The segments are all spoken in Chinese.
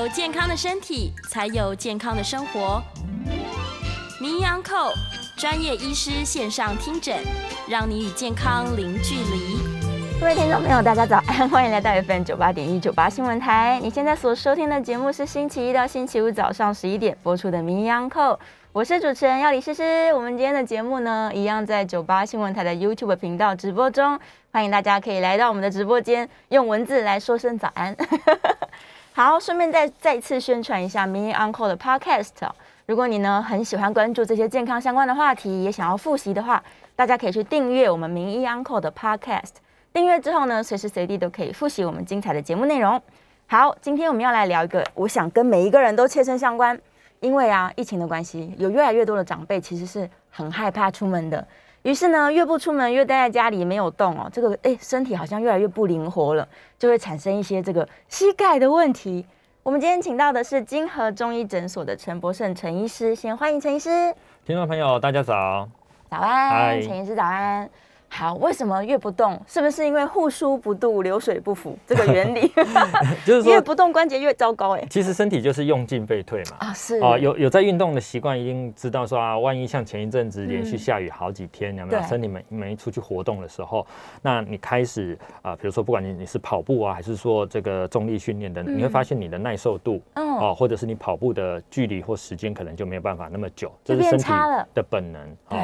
有健康的身体，才有健康的生活。名医安扣专业医师线上听诊，让你与健康零距离。各位听众朋友，大家早安，欢迎来到 FM 九八点一九八新闻台。你现在所收听的节目是星期一到星期五早上十一点播出的名医安扣，我是主持人要李诗诗。我们今天的节目呢，一样在九八新闻台的 YouTube 频道直播中，欢迎大家可以来到我们的直播间，用文字来说声早安。好，顺便再再次宣传一下 Mini Uncle 的 Podcast。如果你呢很喜欢关注这些健康相关的话题，也想要复习的话，大家可以去订阅我们名医 Uncle 的 Podcast。订阅之后呢，随时随地都可以复习我们精彩的节目内容。好，今天我们要来聊一个，我想跟每一个人都切身相关，因为啊，疫情的关系，有越来越多的长辈其实是很害怕出门的。于是呢，越不出门，越待在家里没有动哦，这个哎，身体好像越来越不灵活了，就会产生一些这个膝盖的问题。我们今天请到的是金河中医诊所的陈博胜陈医师，先欢迎陈医师。听众朋友，大家早，早安，陈医师早安。好，为什么越不动？是不是因为护枢不度，流水不腐这个原理？就是说越不动关节越糟糕哎。其实身体就是用进废退嘛。啊，是啊，有有在运动的习惯，一定知道说啊，万一像前一阵子连续下雨好几天，有没有？身体没没出去活动的时候，那你开始啊，比如说不管你你是跑步啊，还是说这个重力训练的，你会发现你的耐受度哦，或者是你跑步的距离或时间可能就没有办法那么久，这是身体的本能。对。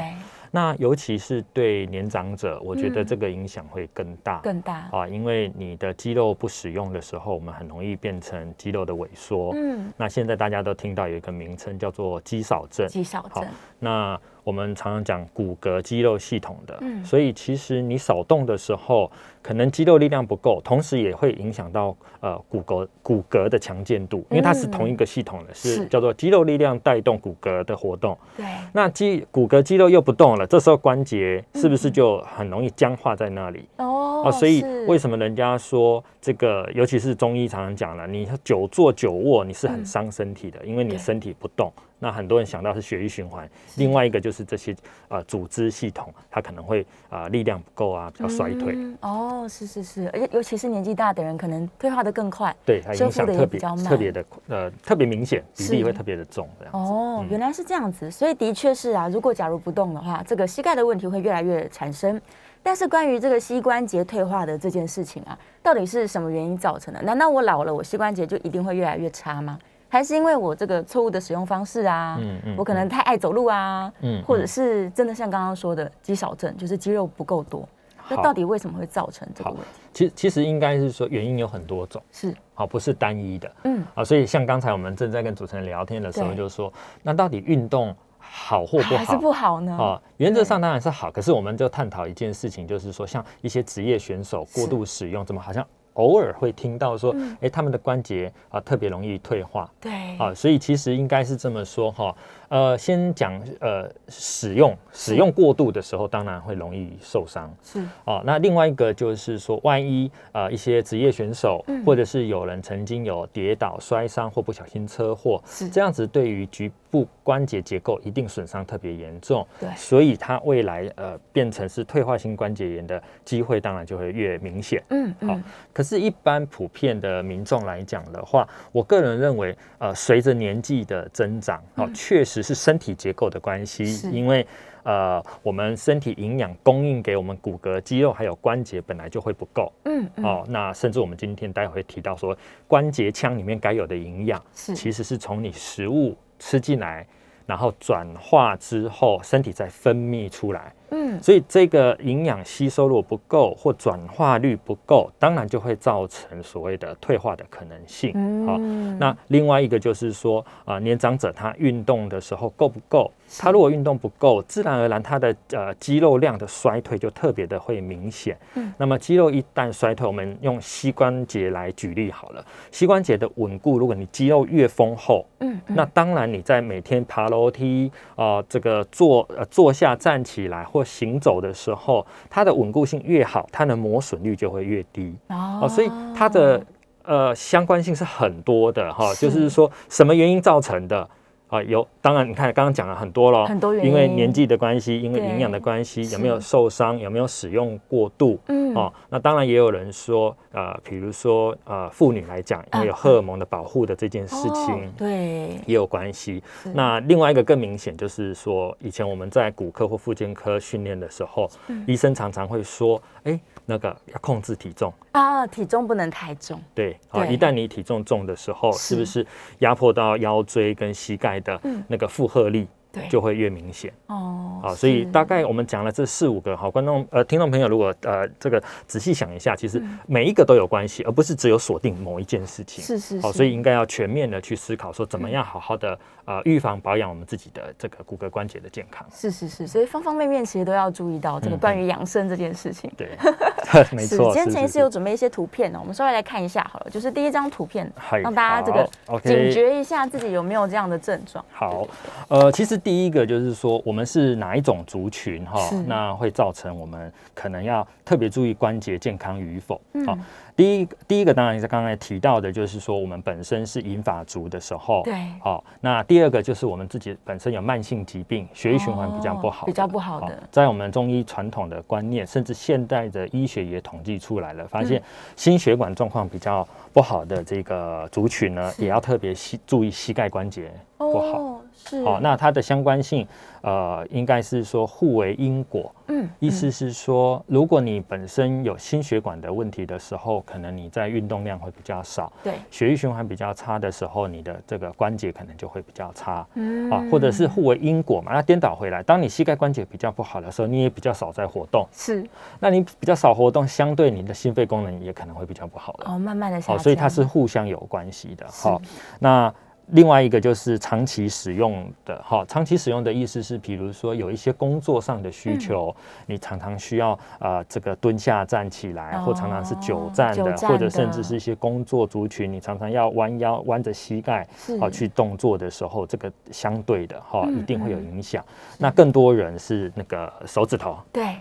那尤其是对年长者，我觉得这个影响会更大，更大啊，因为你的肌肉不使用的时候，我们很容易变成肌肉的萎缩。嗯，那现在大家都听到有一个名称叫做肌少症，肌少症。那我们常常讲骨骼肌肉系统的，所以其实你少动的时候，可能肌肉力量不够，同时也会影响到呃骨骼骨骼的强健度，因为它是同一个系统的，是叫做肌肉力量带动骨骼的活动。对，那肌骨骼肌肉又不动了，这时候关节是不是就很容易僵化在那里？哦，所以为什么人家说这个，尤其是中医常常讲了，你久坐久卧，你是很伤身体的，因为你身体不动。那很多人想到是血液循环，另外一个就是这些呃组织系统，它可能会啊力量不够啊，比较衰退。哦，是是是，而且尤其是年纪大的人，可能退化的更快，对，它影响特别特别的呃特别明显，比例会特别的重。这样哦，原来是这样子，所以的确是啊，如果假如不动的话，这个膝盖的问题会越来越产生。但是关于这个膝关节退化的这件事情啊，到底是什么原因造成的？难道我老了，我膝关节就一定会越来越差吗？还是因为我这个错误的使用方式啊，嗯嗯我可能太爱走路啊，嗯或者是真的像刚刚说的肌少症，就是肌肉不够多。那到底为什么会造成这个问题？其实其实应该是说原因有很多种，是好不是单一的。嗯，啊，所以像刚才我们正在跟主持人聊天的时候，就说那到底运动好或不好？还是不好呢？啊，原则上当然是好，可是我们就探讨一件事情，就是说像一些职业选手过度使用，怎么好像？偶尔会听到说，哎，他们的关节啊特别容易退化，对，啊，所以其实应该是这么说哈。呃，先讲呃使用使用过度的时候，当然会容易受伤。是哦，那另外一个就是说，万一呃一些职业选手，或者是有人曾经有跌倒摔伤或不小心车祸，是这样子，对于局部关节结构一定损伤特别严重。对，所以它未来呃变成是退化性关节炎的机会，当然就会越明显。嗯，好。可是，一般普遍的民众来讲的话，我个人认为，呃，随着年纪的增长，哦，确实。只是身体结构的关系，因为呃，我们身体营养供应给我们骨骼、肌肉还有关节本来就会不够，嗯，哦，那甚至我们今天待会提到说，关节腔里面该有的营养，其实是从你食物吃进来，然后转化之后，身体再分泌出来。嗯，所以这个营养吸收如果不够或转化率不够，当然就会造成所谓的退化的可能性。好，那另外一个就是说啊，年长者他运动的时候够不够？他如果运动不够，自然而然他的呃肌肉量的衰退就特别的会明显。嗯，那么肌肉一旦衰退，我们用膝关节来举例好了。膝关节的稳固，如果你肌肉越丰厚，嗯，那当然你在每天爬楼梯啊，这个坐呃坐下站起来。或行走的时候，它的稳固性越好，它的磨损率就会越低哦。所以它的呃相关性是很多的哈，就是说什么原因造成的，啊，有，当然你看刚刚讲了很多了，很多原因，因为年纪的关系，因为对营养的关系，有没有受伤，有没有使用过度，嗯哦，那当然也有人说，呃，比如说呃，妇女来讲，因为有荷尔蒙的保护的这件事哦情。对，也有关系是。那另外一个更明显就是说，以前我们在骨科或附健科训练的时候，嗯医生常常会说，哎，那个要控制体重。啊，体重不能太重，对，啊，一旦你体重重的时候，是。是不是压迫到腰椎跟膝盖的嗯。那个负荷力对，就会越明显？哦，好，所以大概我们讲了这四五个，好，观众呃听众朋友，如果呃这个仔细想一下，其实每一个都有关系，而不是只有锁定某一件事情。好，是是是。所以应该要全面的去思考，说怎么样好好的呃预防保养我们自己的这个骨骼关节的健康。是是是，所以方方面面其实都要注意到这个嗯关于养生这件事情。对，没，错。今天陈医是是师有准备一些图片呢，我们稍微来看一下好了，就是第一张图片，嗨让大家这个警觉一下自己有没有这样的症状。好，呃，其实第一个就是说，我们是哪一种族群哈是，那会造成我们可能要特别注意关节健康与否。嗯好，第一第一个当然是刚才提到的，就是说我们本身是银发族的时候，对。好，那第二个就是我们自己本身有慢性疾病，血液循环比较不好、哦比较不好的。好在我们中医传统的观念，甚至现代的医学也统计出来了，发现心血管状况比较不好的这个族群呢，是。也要特别膝注意膝盖关节不好。好、那它的相关性，呃，应该是说互为因果。嗯意思是说，如果你本身有心血管的问题的时候，可能你在运动量会比较少；对，血液循环比较差的时候，你的这个关节可能就会比较差。嗯啊，或者是互为因果嘛，那颠倒回来，当你膝盖关节比较不好的时候，你也比较少在活动，是那你比较少活动，相对你的心肺功能也可能会比较不好了。哦，慢慢的下好，降，所以它是互相有关系的。是好，那另外一个就是长期使用的，哈，长期使用的意思是，比如说有一些工作上的需求，嗯。你常常需要呃这个蹲下站起来，或常常是久站的，或者甚至是一些工作族群，你常常要弯腰弯着膝盖是。好去动作的时候，这个相对的哈嗯一定会有嗯。影响。那更多人是那个手指头。对，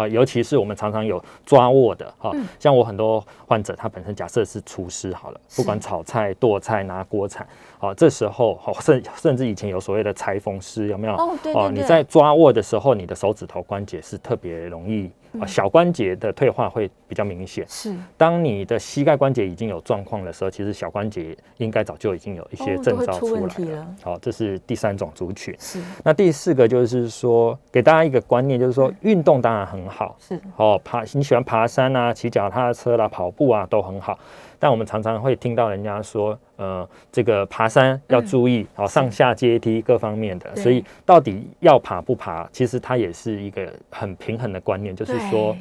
好，尤其是我们常常有抓握的，哈、嗯像我很多患者，他本身假设是厨师好了，不管炒菜、剁菜、拿锅铲，好，这时候好，甚甚至以前有所谓的裁缝师，有没有？哦对对对你在抓握的时候，你的手指头关节是特别容易，嗯啊，小关节的退化会比较明显。是当你的膝盖关节已经有状况的时候，其实小关节应该早就已经有一些症状出征兆出来了。好，这是第三种族群。是那第四个就是说，给大家一个观念，就是说运动当然很好，是哦，爬你喜欢爬山啊，骑脚踏车啦、跑步啊都很好。但我们常常会听到人家说，呃，这个爬山要注意，好、上下阶梯各方面的。所以到底要爬不爬，其实它也是一个很平衡的观念，就是说，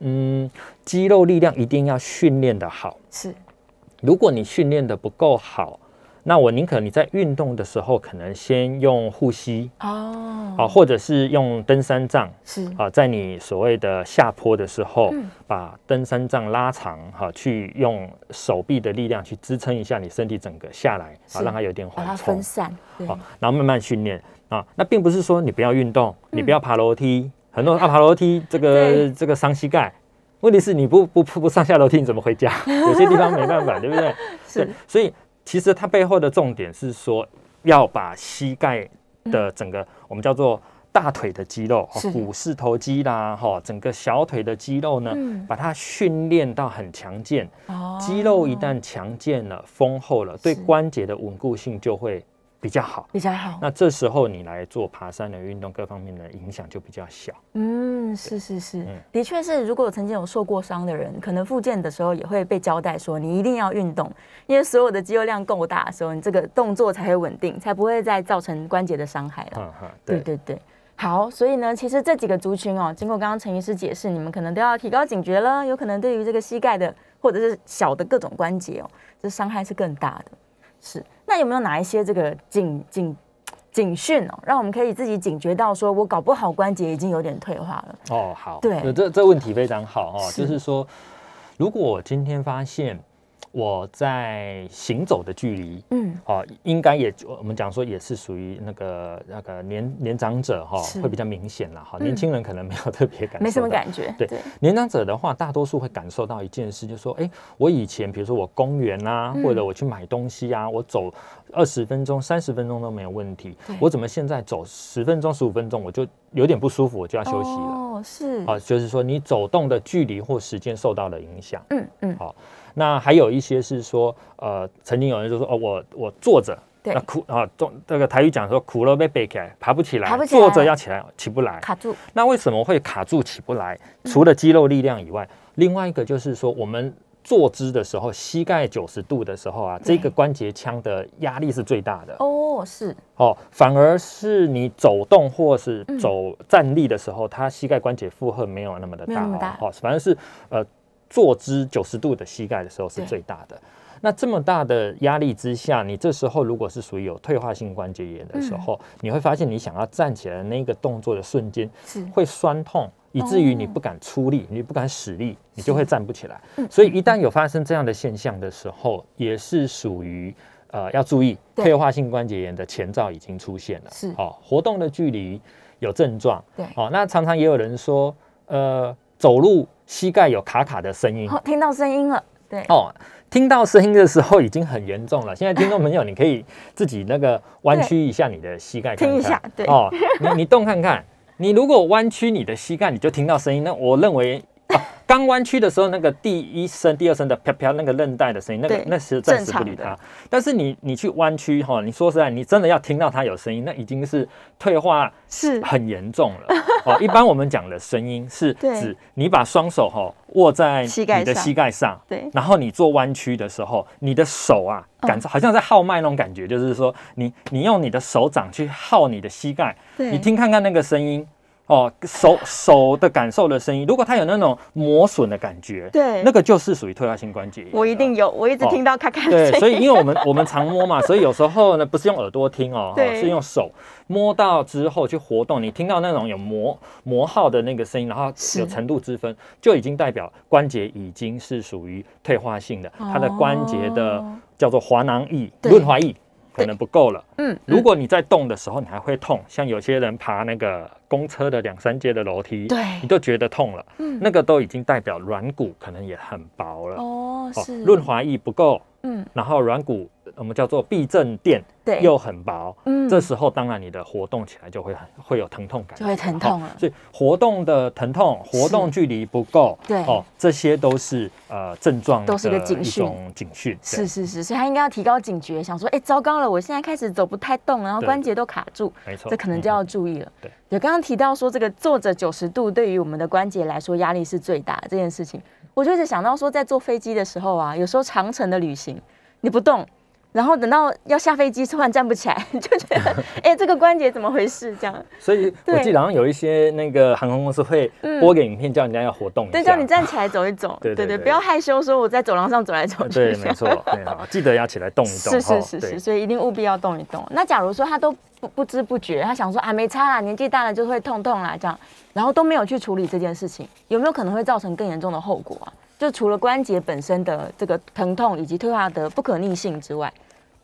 嗯，肌肉力量一定要训练的好。是如果你训练的不够好，那我宁可你在运动的时候，可能先用护膝哦，啊，或者是用登山杖是。啊，在你所谓的下坡的时候，嗯。把登山杖拉长哈、去用手臂的力量去支撑一下你身体整个下来啊，让它有点缓冲。分，散，对。好、然后慢慢训练。啊。那并不是说你不要运动，你嗯不要爬楼梯，很多人啊爬楼梯这 对。个这个伤膝盖。问题是你不不不不上下楼梯，你怎么回家？有些地方没办法，对不对？是。对，所以其实它背后的重点是说，要把膝盖的整个、我们叫做大腿的肌肉，是。股四头肌啦，哈，整个小腿的肌肉呢，嗯。把它训练到很强健。哦。肌肉一旦强健了、丰厚了，对是。关节的稳固性就会比较好。比较好，那这时候你来做爬山的运动，各方面的影响就比较小。嗯，是是是嗯，的确是。如果曾经有受过伤的人，可能复健的时候也会被交代说，你一定要运动，因为所有的肌肉量够大的时候，你这个动作才会稳定，才不会再造成关节的伤害了。对对对。好，所以呢，其实这几个族群哦，经过刚刚陈医师解释，你们可能都要提高警觉了。有可能对于这个膝盖的或者是小的各种关节哦，这伤害是更大的。是，那有没有哪一些这个警警警讯哦，让我们可以自己警觉到，说我搞不好关节已经有点退化了？哦，好，对。这这问题非常好哦，是。就是说，如果我今天发现我在行走的距离，嗯，哦，应该也我们讲说也是属于那个那个年年长者哈，会比较明显了哈。年轻人可能没有特别感，没什么感觉。对，年长者的话，大多数会感受到一件事，就是说，哎，我以前比如说我公园啊，或者我去买东西啊，我走二十分钟、三十分钟都没有问题，我怎么现在走十分钟、十五分钟我就有点不舒服，我就要休息了。哦，是，啊，就是说你走动的距离或时间受到了影响。嗯嗯，好。那还有一些是说，呃，曾经有人就说，哦，我我坐着，那苦啊，坐这个台语讲说苦了被背起来，爬不起来，坐着要起来起不来，卡住。那为什么会卡住起不来？除了肌肉力量以外，另外一个就是说，我们坐姿的时候，膝盖九十度的时候啊，这个关节腔的压力是最大的。哦，是。哦，反而是你走动或是走站立的时候，它膝盖关节负荷没有那么的大。哦，反而是呃。坐姿九十度的膝盖的时候是最大的。那这么大的压力之下，你这时候如果是属于有退化性关节炎的时候，你会发现你想要站起来的那个动作的瞬间会酸痛，以至于你不敢出力，你不敢使力，你就会站不起来。所以一旦有发生这样的现象的时候，也是属于呃要注意退化性关节炎的前兆已经出现了。是哦，活动的距离有症状。对哦，那常常也有人说，呃，走路。膝盖有卡卡的声音，哦听到声音了，对哦，听到声音的时候已经很严重了。现在听众朋友，你可以自己那个弯曲一下你的膝盖，听一下，对哦，你你动看看，你如果弯曲你的膝盖，你就听到声音。那我认为。刚弯曲的时候，那个第一声、第二声的啪啪那个韧带的声音，那个那是暂时不理它。但是你你去弯曲哈，你说实在，你真的要听到它有声音，那已经是退化是很严重了。哦，一般我们讲的声音是指你把双手哈握在你的膝盖上，对，然后你做弯曲的时候，你的手啊感受好像在号脉那种感觉，就是说你你用你的手掌去号你的膝盖，你听看看那个声音。哦，手手的感受的声音，如果它有那种磨损的感觉，对，那个就是属于退化性关节炎。我一定有，我一直听到咔咔对，所以因为我们 我们常摸嘛，所以有时候呢不是用耳朵听哦，是用手摸到之后去活动，你听到那种有磨磨耗的那个声音，然后有程度之分，就已经代表关节已经是属于退化性的，它的关节的叫做滑囊液、润滑液。可能不够了。嗯，如果你在动的时候，你还会痛，像有些人爬那个公车的两三阶的楼梯，对，你都觉得痛了。嗯，那个都已经代表软骨可能也很薄了。哦，是润滑液不够。嗯，然后软骨我们叫做避震垫，对，又很薄，嗯，这时候当然你的活动起来就会很会有疼痛感，就会疼痛了。所以活动的疼痛，活动距离不够，对，哦，这些都是呃症状，都是个警讯，警讯。是是是，所以他应该要提高警觉，想说，哎，糟糕了，我现在开始走不太动，然后关节都卡住，没错，这可能就要注意了。对，有刚刚提到说这个坐着九十度对于我们的关节来说压力是最大的这件事情，我就一直想到说，在坐飞机的时候啊，有时候长程的旅行。你不动，然后等到要下飞机，突然站不起来，就觉得 哎，这个关节怎么回事？这样。所以我记得好像有一些那个航空公司会播个影片，叫人家要活动一下，对，叫你站起来走一走。对对对，不要害羞，说我在走廊上走来走去。对，没错，对好，记得要起来动一动。是是是是，所以一定务必要动一动。那假如说他都不不知不觉，他想说啊没差啦，年纪大了就会痛痛啦，这样，然后都没有去处理这件事情，有没有可能会造成更严重的后果啊？就除了关节本身的这个疼痛以及退化的不可逆性之外，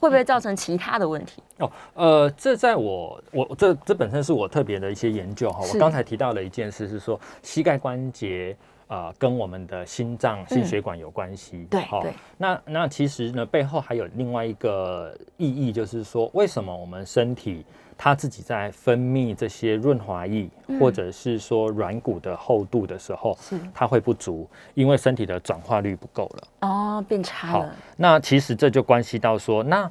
会不会造成其他的问题？哦，呃，这在我我这这本身是我特别的一些研究哈。我刚才提到了一件事是说，膝盖关节啊跟我们的心脏心血管有关系。对，好，那那其实呢背后还有另外一个意义，就是说为什么我们身体。它自己在分泌这些润滑液，或者是说软骨的厚度的时候，是它会不足，因为身体的转化率不够了。哦，变差了。那其实这就关系到说，那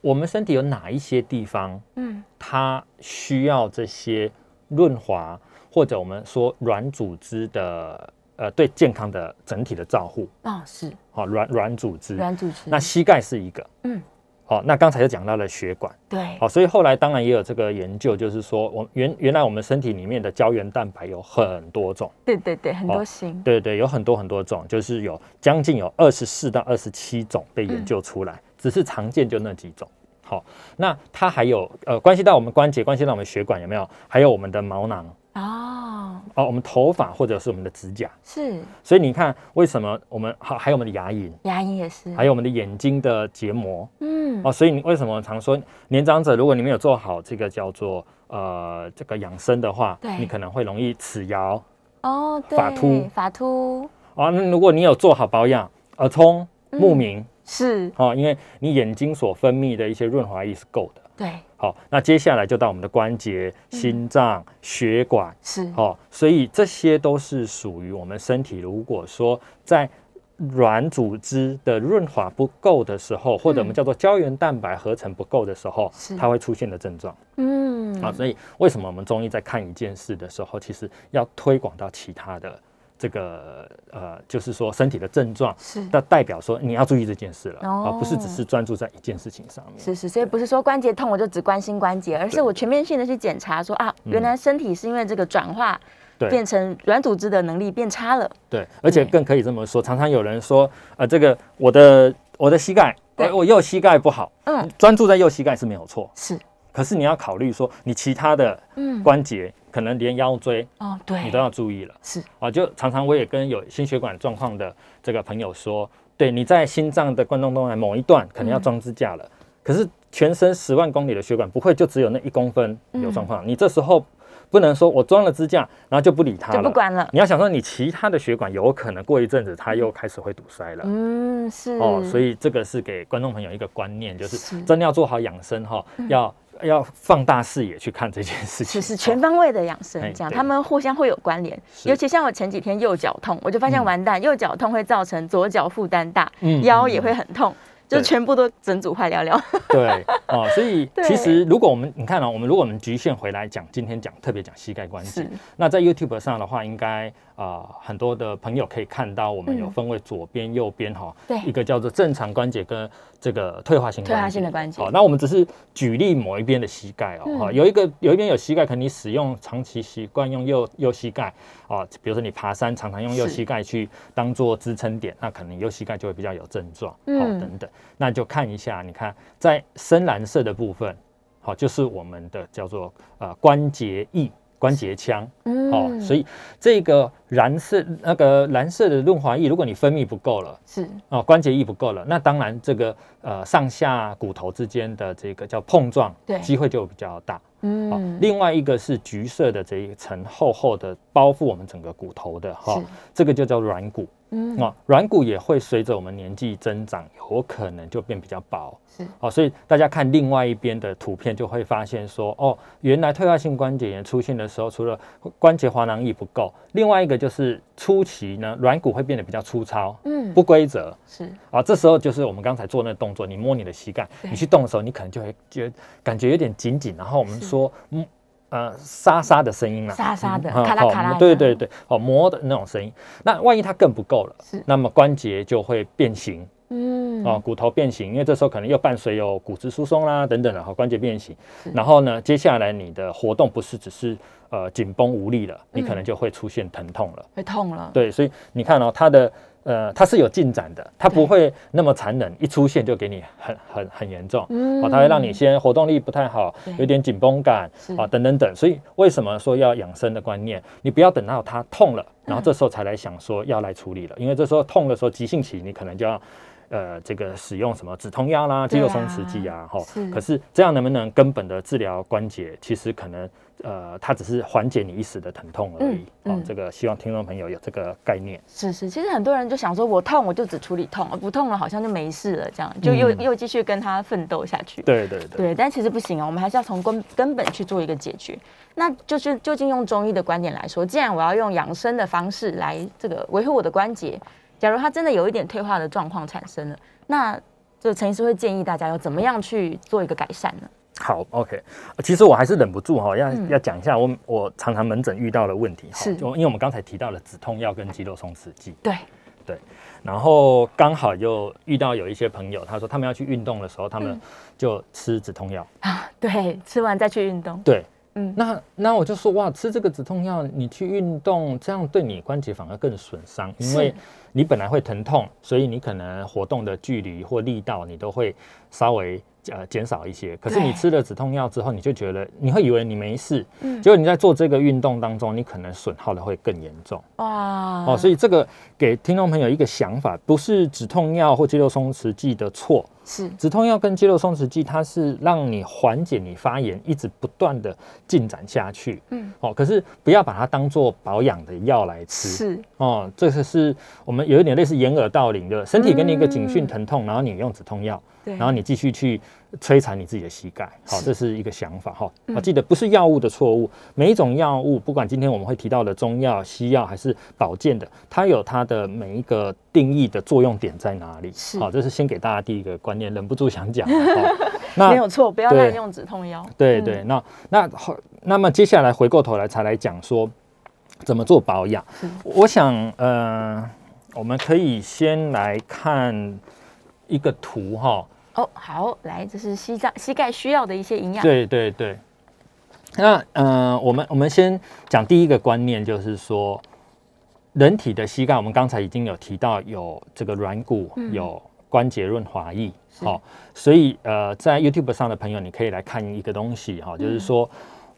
我们身体有哪一些地方，嗯，它需要这些润滑，或者我们说软组织的，呃，对健康的整体的照护。哦，是。好，软软组织，软组织。那膝盖是一个，嗯。好，那刚才就讲到了血管，对，好，所以后来当然也有这个研究，就是说，我原原来我们身体里面的胶原蛋白有很多种，对对对，很多型，对对，有很多很多种，就是有将近有二十四到二十七种被研究出来，只是常见就那几种。好，那它还有呃关系到我们关节，关系到我们血管有没有？还有我们的毛囊。哦，哦，我们头发或者是我们的指甲。是。所以你看，为什么我们好还有我们的牙龈，牙龈也是，还有我们的眼睛的结膜。嗯。哦，所以你为什么常说年长者，如果你没有做好这个叫做呃这个养生的话对，你可能会容易齿摇哦，对，发秃。发秃。啊。那如果你有做好保养，耳聪目明、是，哦，因为你眼睛所分泌的一些润滑液是够的。对，好，那接下来就到我们的关节、心脏、血管，是，哦，所以这些都是属于我们身体。如果说在软组织的润滑不够的时候，或者我们叫做胶原蛋白合成不够的时候是，它会出现的症状。嗯，啊。所以为什么我们中医在看一件事的时候，其实要推广到其他的这个呃，就是说身体的症状，是。那代表说你要注意这件事了，哦。而不是只是专注在一件事情上面。是是，所以不是说关节痛我就只关心关节，而是我全面性的去检查说啊，原来身体是因为这个转化对。变成软组织的能力变差了，对，而且更可以这么说，常常有人说，呃，这个我的我的膝盖，我右膝盖不好，嗯，专注在右膝盖是没有错，是，可是你要考虑说，你其他的嗯，关节，可能连腰椎哦，对，你都要注意了。是，啊。就常常我也跟有心血管状况的这个朋友说，对，你在心脏的冠状动脉某一段可能要装支架了，可是全身十万公里的血管不会就只有那一公分有状况，你这时候不能说我装了支架，然后就不理它了，就不管了，你要想说，你其他的血管有可能过一阵子它又开始会堵塞了。嗯，是，哦，所以这个是给观众朋友一个观念，就是是。真的要做好养生哈、要要放大视野去看这件事情。就是全方位的养生哎，这样他们互相会有关联。尤其像我前几天右脚痛，我就发现嗯完蛋，右脚痛会造成左脚负担大，嗯腰也会很痛，就全部都整组坏了了。对。哦，所以 其实如果我们你看哦，我们如果我们局限回来讲，今天讲特别讲膝盖关节，那在 YouTube 上的话，应该啊、呃很多的朋友可以看到，我们有嗯。分为左边、右边哈、对。一个叫做正常关节跟这个退化性退化性的关节好，那我们只是举例某一边的膝盖哦，嗯哈、有一个有一边有膝盖，可能你使用长期习惯用右右膝盖哦，比如说你爬山常常用右膝盖去当做支撑点，那可能右膝盖就会比较有症状，哦嗯等等，那就看一下，你看在深蓝色的部分，好、就是我们的叫做呃关节翼。关节腔嗯。哦，所以这个蓝色那个蓝色的润滑液，如果你分泌不够了，是。哦，关节液不够了，那当然这个呃上下骨头之间的这个叫碰撞，对。机会就比较大。哦。嗯，另外一个是橘色的这一层厚厚的包覆我们整个骨头的哈、哦这个就叫软骨。嗯哦，软骨也会随着我们年纪增长，有可能就变比较薄。是哦，所以大家看另外一边的图片，就会发现说，哦，原来退化性关节炎出现的时候，除了关节滑囊液不够，另外一个就是初期呢，软骨会变得比较粗糙、嗯不规则。是啊，这时候就是我们刚才做那个动作，你摸你的膝盖，你去动的时候，你可能就会觉得感觉有点紧紧，然后我们说，嗯。呃，沙沙的声音啦，沙沙的嗯咔啦好咔啦对对对，哦，磨的那种声音。那万一它更不够了是，那么关节就会变形，嗯哦，骨头变形，因为这时候可能又伴随有骨质疏松啦等等的，哈，关节变形。然后呢，接下来你的活动不是只是呃紧绷无力了，你可能就会出现疼痛了。会痛了，对，所以你看哦，它的呃它是有进展的，它不会那么残忍，一出现就给你很很很严重。嗯哦，它会让你先活动力不太好，有点紧绷感是啊，等等等。所以为什么说要养生的观念？你不要等到它痛了，然后这时候才来想说要来处理了，因为这时候痛的时候，急性期你可能就要。呃，这个使用什么止痛药啦、肌肉松弛剂啊，哈、是可是这样能不能根本的治疗关节？其实可能呃，它只是缓解你一时的疼痛而已。哦这个希望听众朋友有这个概念。是是，其实很多人就想说，我痛我就只处理痛，不痛了好像就没事了，这样就又、嗯又继续跟他奋斗下去。对对对，对，但其实不行啊，我们还是要从根根本去做一个解决。那就是究竟用中医的观点来说，既然我要用养生的方式来这个维护我的关节，假如他真的有一点退化的状况产生了，那就陈医师会建议大家要怎么样去做一个改善呢？好，OK。其实我还是忍不住哈，要、嗯。要讲一下我我常常门诊遇到的问题哈，是。就因为我们刚才提到了止痛药跟肌肉松弛剂，对。对，然后刚好又遇到有一些朋友，他说他们要去运动的时候，他嗯。们就吃止痛药。啊，对，吃完再去运动，对，嗯。那那我就说哇，吃这个止痛药，你去运动，这样对你关节反而更损伤，因为是你本来会疼痛，所以你可能活动的距离或力道，你都会稍微呃减少一些。可是你吃了止痛药之后，你就觉得你会以为你没事，嗯结果你在做这个运动当中，你可能损耗的会更严重。哇，哦，所以这个给听众朋友一个想法，不是止痛药或肌肉松弛剂的错，是止痛药跟肌肉松弛剂，它是让你缓解你发炎，一直不断的进展下去。嗯，哦，可是不要把它当做保养的药来吃。是哦，这个是我们有一点类似掩耳盗铃的，身体给你一个警讯疼痛，然后你用止痛药，然后你继续去摧残你自己的膝盖。好，是这是一个想法哈。嗯我记得不是药物的错误，每一种药物，不管今天我们会提到的中药、西药还是保健的，它有它的每一个定义的作用点在哪里。是好，这是先给大家第一个观念，忍不住想讲。哦 那没有错，不要对滥用止痛药。嗯对对，那那后那么接下来回过头来才来讲说怎么做保养。我想呃，我们可以先来看一个图哈。哦，好，来，这是膝盖膝盖需要的一些营养。对对对。那呃，我们我们先讲第一个观念，就是说人体的膝盖，我们刚才已经有提到有这个软骨，嗯有关节润滑液，是好、所以呃，在 YouTube 上的朋友，你可以来看一个东西哈、就是说。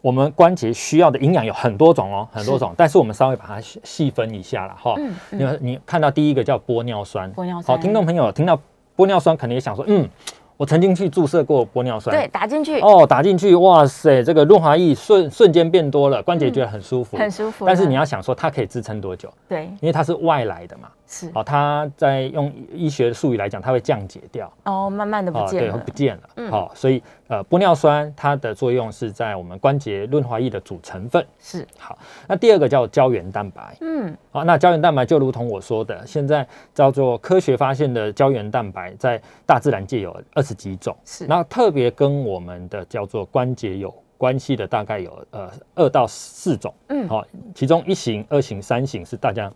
我们关节需要的营养有很多种哦，很多种，但是我们稍微把它细细分一下了哈。嗯你你看到第一个叫玻尿酸，好，玻尿酸。好听众朋友听到玻尿酸，可能也想说，嗯，我曾经去注射过玻尿酸，对，打进去。哦，打进去，哇塞，这个润滑液瞬瞬间变多了，关节觉得很舒服，很舒服。但是你要想说，它可以支撑多久？对。因为它是外来的嘛，它在用医学术语来讲，它会降解掉，哦，慢慢的不见了。对不。见了，嗯。好、所以呃，玻尿酸它的作用是在我们关节润滑液的主成分。是，好，那第二个叫胶原蛋白，嗯，好，那胶原蛋白就如同我说的，现在叫做科学发现的胶原蛋白，在大自然界有二十几种，是。那特别跟我们的叫做关节有关系的，大概有呃二到四种，嗯。好、其中一型、二型、三型是大家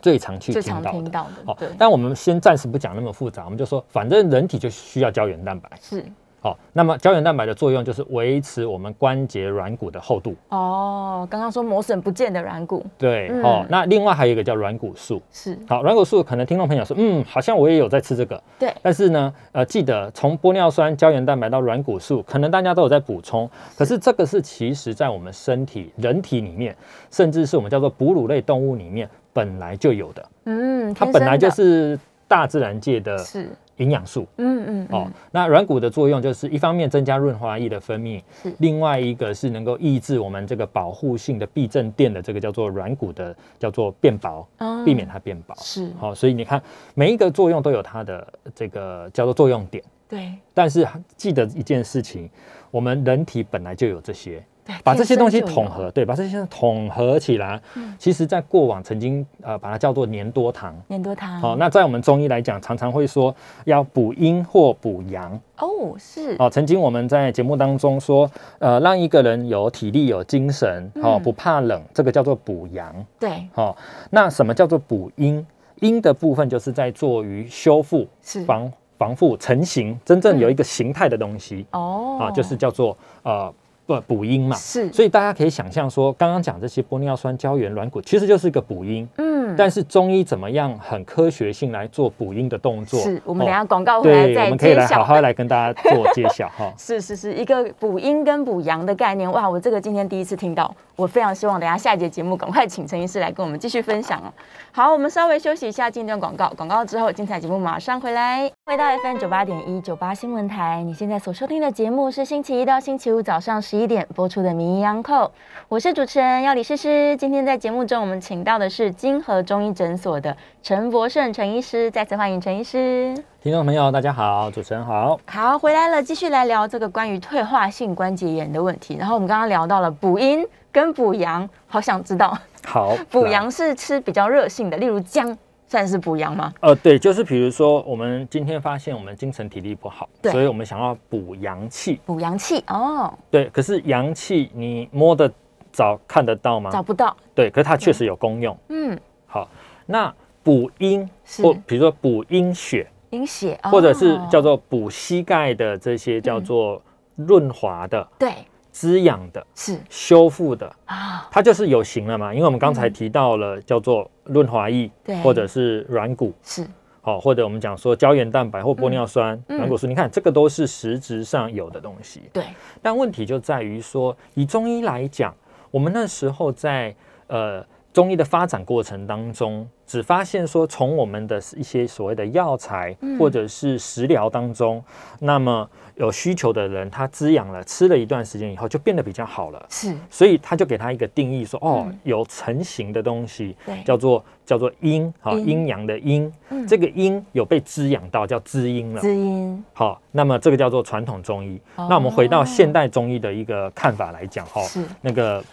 最常去听到的。听到的，好对，，但我们先暂时不讲那么复杂，我们就说，反正人体就需要胶原蛋白。是好，那么胶原蛋白的作用就是维持我们关节软骨的厚度。哦。刚刚说磨损不见的软骨对，嗯哦，那另外还有一个叫软骨素。是，好，软骨素可能听众朋友说，嗯，好像我也有在吃这个，对，但是呢，呃，记得从玻尿酸、胶原蛋白到软骨素，可能大家都有在补充，可是这个是其实在我们身体、人体里面，甚至是我们叫做哺乳类动物里面本来就有的，嗯，它本来就是大自然界的是，营养素。嗯嗯哦嗯，，那软骨的作用就是一方面增加润滑液的分泌是，另外一个是能够抑制我们这个保护性的避震垫的这个叫做软骨的叫做变薄，哦。避免它变薄。是，好、所以你看每一个作用都有它的这个叫做作用点，对。但是记得一件事情，我们人体本来就有这些，对，把这些东西统合，对，把这些统合起来，其实在过往曾经呃把它叫做粘多糖。粘多糖，好、那在我们中医来讲，常常会说要补阴或补阳。哦是，哦，曾经我们在节目当中说，呃，让一个人有体力、有精神，哦，嗯不怕冷，这个叫做补阳。对。哦，那什么叫做补阴？阴的部分就是在做于修复、是。防防护、成型，真正有一个形态的东西、哦。啊，就是叫做呃不补阴嘛。是，所以大家可以想象说，刚刚讲这些玻尿酸、胶原、软骨，其实就是一个补阴。嗯但是中医怎么样很科学性来做补阴的动作？是我们哦等下广告回来再们可以揭晓。来好好来跟大家做揭晓哈。是是是，一个补阴跟补阳的概念，哇！我这个今天第一次听到，我非常希望等一下下一节节目赶快请陈医师来跟我们继续分享哦。好，我们稍微休息一下，进一段广告，广告之后精彩节目马上回来。回到 FM 九八点一九八新闻台，你现在所收听的节目是星期一到星期五早上十一点播出的《名医央叩》，我是主持人要李诗诗。今天在节目中，我们请到的是金河中医诊所的陈博胜陈医师，再次欢迎陈医师。听众朋友，大家好，主持人好。好，回来了，继续来聊这个关于退化性关节炎的问题。然后我们刚刚聊到了补阴跟补阳，好想知道好，补阳是吃比较热性的，例如姜算是补阳吗？呃，对，就是比如说，我们今天发现我们精神体力不好，对所以我们想要补阳气。补阳气哦，对，可是阳气你摸得着、看得到吗？找不到，对，可是它确实有功用。嗯，好，那补阴是。或比如说补阴血，阴血，哦。或者是叫做补膝盖的这些叫做润滑的、对，滋养的、是。修复的，啊，它就是有形了嘛。因为我们刚才提到了叫做润滑液，对。或者是软骨，是。好，或者我们讲说胶原蛋白或玻尿酸、软骨素，你看这个都是实质上有的东西。对，但问题就在于说，以中医来讲，我们那时候在呃中医的发展过程当中，只发现说从我们的一些所谓的药材或者是食疗当中，那么有需求的人，他滋养了，吃了一段时间以后，就变得比较好了。是，所以他就给他一个定义说，哦，有成型的东西，叫做叫做阴，好阴。阴阳的阴，嗯。这个阴有被滋养到，叫滋阴了。滋阴。好，那么这个叫做传统中医。哦。那我们回到现代中医的一个看法来讲，哈，是。那个